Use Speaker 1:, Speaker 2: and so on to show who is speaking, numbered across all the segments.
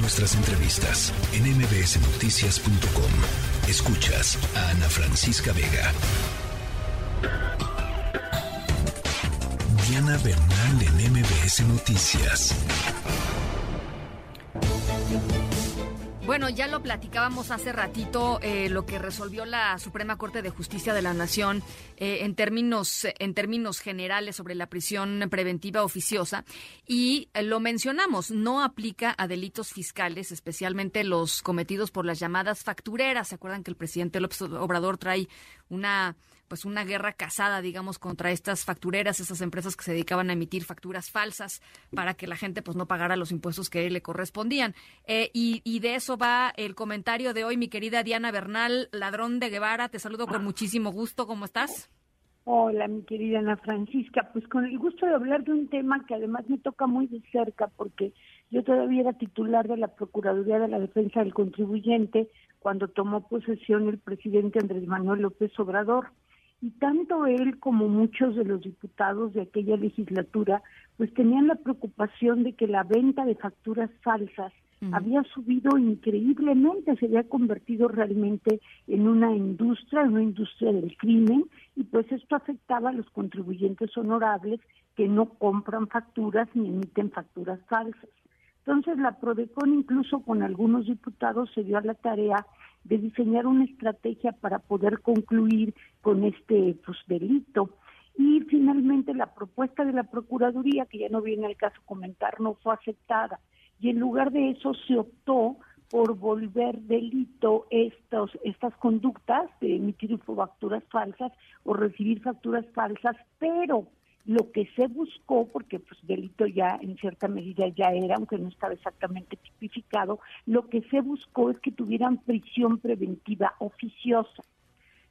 Speaker 1: Nuestras entrevistas en mbsnoticias.com. Escuchas a Ana Francisca Vega. Diana Bernal en MBS Noticias.
Speaker 2: Bueno, ya lo platicábamos hace ratito eh, lo que resolvió la Suprema Corte de Justicia de la Nación eh, en términos en términos generales sobre la prisión preventiva oficiosa y eh, lo mencionamos no aplica a delitos fiscales, especialmente los cometidos por las llamadas factureras. Se acuerdan que el presidente López Obrador trae una pues una guerra casada, digamos, contra estas factureras, esas empresas que se dedicaban a emitir facturas falsas para que la gente pues no pagara los impuestos que le correspondían. Eh, y, y, de eso va el comentario de hoy, mi querida Diana Bernal, ladrón de Guevara. Te saludo con muchísimo gusto. ¿Cómo estás?
Speaker 3: Hola, mi querida Ana Francisca. Pues con el gusto de hablar de un tema que además me toca muy de cerca porque yo todavía era titular de la Procuraduría de la Defensa del Contribuyente cuando tomó posesión el presidente Andrés Manuel López Obrador y tanto él como muchos de los diputados de aquella legislatura pues tenían la preocupación de que la venta de facturas falsas había subido increíblemente, se había convertido realmente en una industria, en una industria del crimen, y pues esto afectaba a los contribuyentes honorables que no compran facturas ni emiten facturas falsas. Entonces la Prodecon incluso con algunos diputados se dio a la tarea de diseñar una estrategia para poder concluir con este pues, delito. Y finalmente la propuesta de la Procuraduría, que ya no viene al caso comentar, no fue aceptada. Y en lugar de eso se optó por volver delito estos, estas conductas de emitir facturas falsas o recibir facturas falsas, pero lo que se buscó, porque pues delito ya en cierta medida ya era, aunque no estaba exactamente tipificado, lo que se buscó es que tuvieran prisión preventiva oficiosa.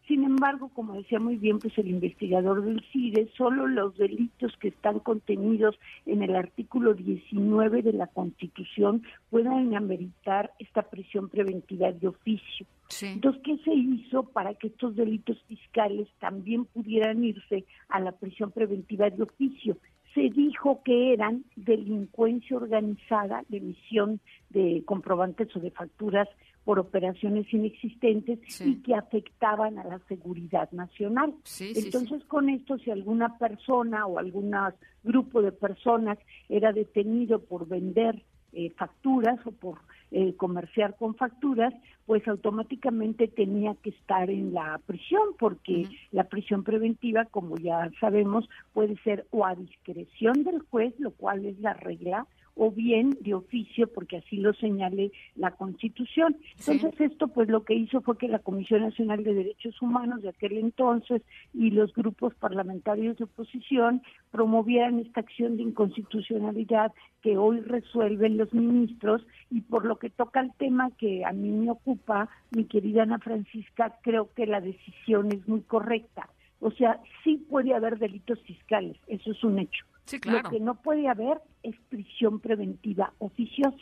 Speaker 3: Sin embargo, como decía muy bien pues el investigador del CIDE, solo los delitos que están contenidos en el artículo 19 de la Constitución puedan ameritar esta prisión preventiva de oficio. Entonces, ¿qué se hizo para que estos delitos fiscales también pudieran irse a la prisión preventiva de oficio? Se dijo que eran delincuencia organizada de emisión de comprobantes o de facturas por operaciones inexistentes y que afectaban a la seguridad nacional. Entonces, con esto, si alguna persona o algún grupo de personas era detenido por vender eh, facturas o por eh, comerciar con facturas, pues automáticamente tenía que estar en la prisión, porque la prisión preventiva, como ya sabemos, puede ser o a discreción del juez, lo cual es la regla, o bien de oficio, porque así lo señale la Constitución. Entonces esto pues lo que hizo fue que la Comisión Nacional de Derechos Humanos de aquel entonces y los grupos parlamentarios de oposición promovieran esta acción de inconstitucionalidad que hoy resuelven los ministros y por lo que toca el tema que a mí me ocupa, mi querida Ana Francisca, creo que la decisión es muy correcta. O sea, sí puede haber delitos fiscales, eso es un hecho lo que no puede haber es prisión preventiva oficiosa.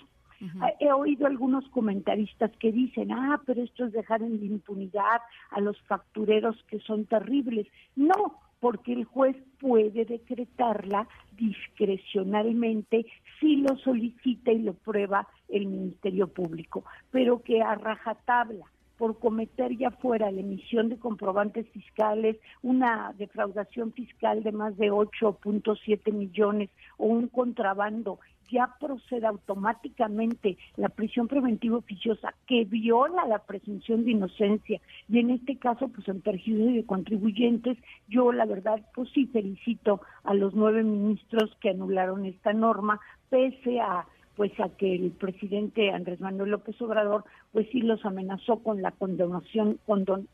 Speaker 3: Ah, he oído algunos comentaristas que dicen, ah, pero esto es dejar en la impunidad a los factureros que son terribles. No, porque el juez puede decretarla discrecionalmente si lo solicita y lo prueba el Ministerio Público, pero que a rajatabla por cometer ya fuera la emisión de comprobantes fiscales, una defraudación fiscal de más de 8.7 millones o un contrabando, ya procede automáticamente la prisión preventiva oficiosa que viola la presunción de inocencia. Y en este caso pues en perjuicio de contribuyentes, yo la verdad pues sí felicito a los nueve ministros que anularon esta norma pese a pues a que el presidente Andrés Manuel López Obrador pues sí los amenazó con la condenación condon,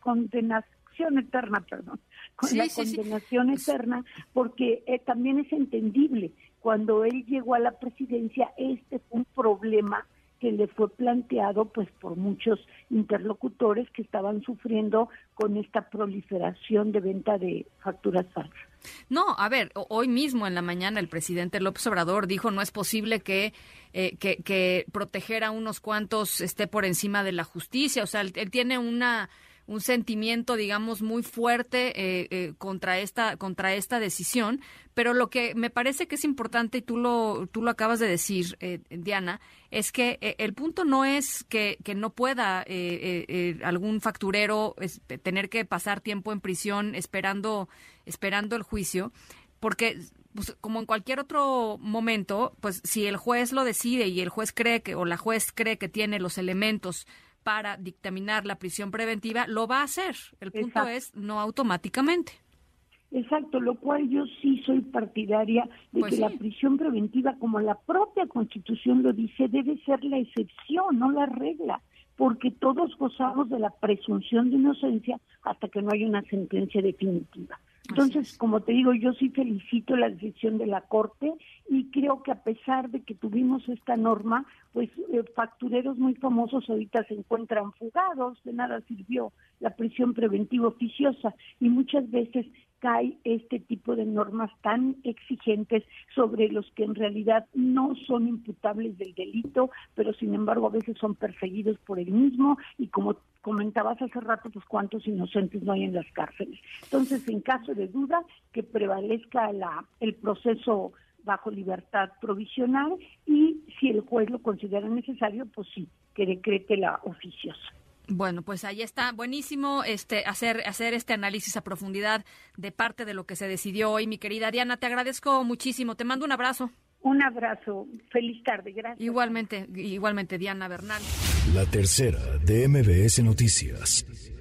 Speaker 3: condenación eterna, perdón, con la condenación eterna, porque eh, también es entendible cuando él llegó a la presidencia este fue un problema que le fue planteado pues por muchos interlocutores que estaban sufriendo con esta proliferación de venta de facturas falsas.
Speaker 2: No, a ver, hoy mismo en la mañana el presidente López Obrador dijo no es posible que, eh, que, proteger a unos cuantos esté por encima de la justicia. O sea, él, tiene una un sentimiento, digamos, muy fuerte eh, eh, contra esta contra esta decisión. Pero lo que me parece que es importante y tú lo tú lo acabas de decir, eh, Diana, es que el punto no es que, que no pueda algún facturero tener que pasar tiempo en prisión esperando esperando el juicio, porque pues, como en cualquier otro momento, pues si el juez lo decide y el juez cree que o la juez cree que tiene los elementos para dictaminar la prisión preventiva, lo va a hacer. El punto es no automáticamente.
Speaker 3: Exacto, lo cual yo sí soy partidaria de pues que la prisión preventiva, como la propia Constitución lo dice, debe ser la excepción, no la regla, porque todos gozamos de la presunción de inocencia hasta que no hay una sentencia definitiva. Entonces, como te digo, yo sí felicito la decisión de la Corte y creo que a pesar de que tuvimos esta norma, pues eh, factureros muy famosos ahorita se encuentran fugados, de nada sirvió la prisión preventiva oficiosa y muchas veces cae este tipo de normas tan exigentes sobre los que en realidad no son imputables del delito, pero sin embargo a veces son perseguidos por el mismo y como comentabas hace rato, pues cuántos inocentes no hay en las cárceles. Entonces, en caso de duda, que prevalezca la, el proceso bajo libertad provisional y si el juez lo considera necesario, pues sí, que decrete la oficiosa.
Speaker 2: Bueno, pues ahí está, buenísimo este hacer hacer este análisis a profundidad de parte de lo que se decidió hoy, mi querida Diana, te agradezco muchísimo, te mando un abrazo.
Speaker 3: Un abrazo, feliz tarde, gracias.
Speaker 2: Igualmente, igualmente Diana Bernal.
Speaker 1: La tercera de MBS Noticias.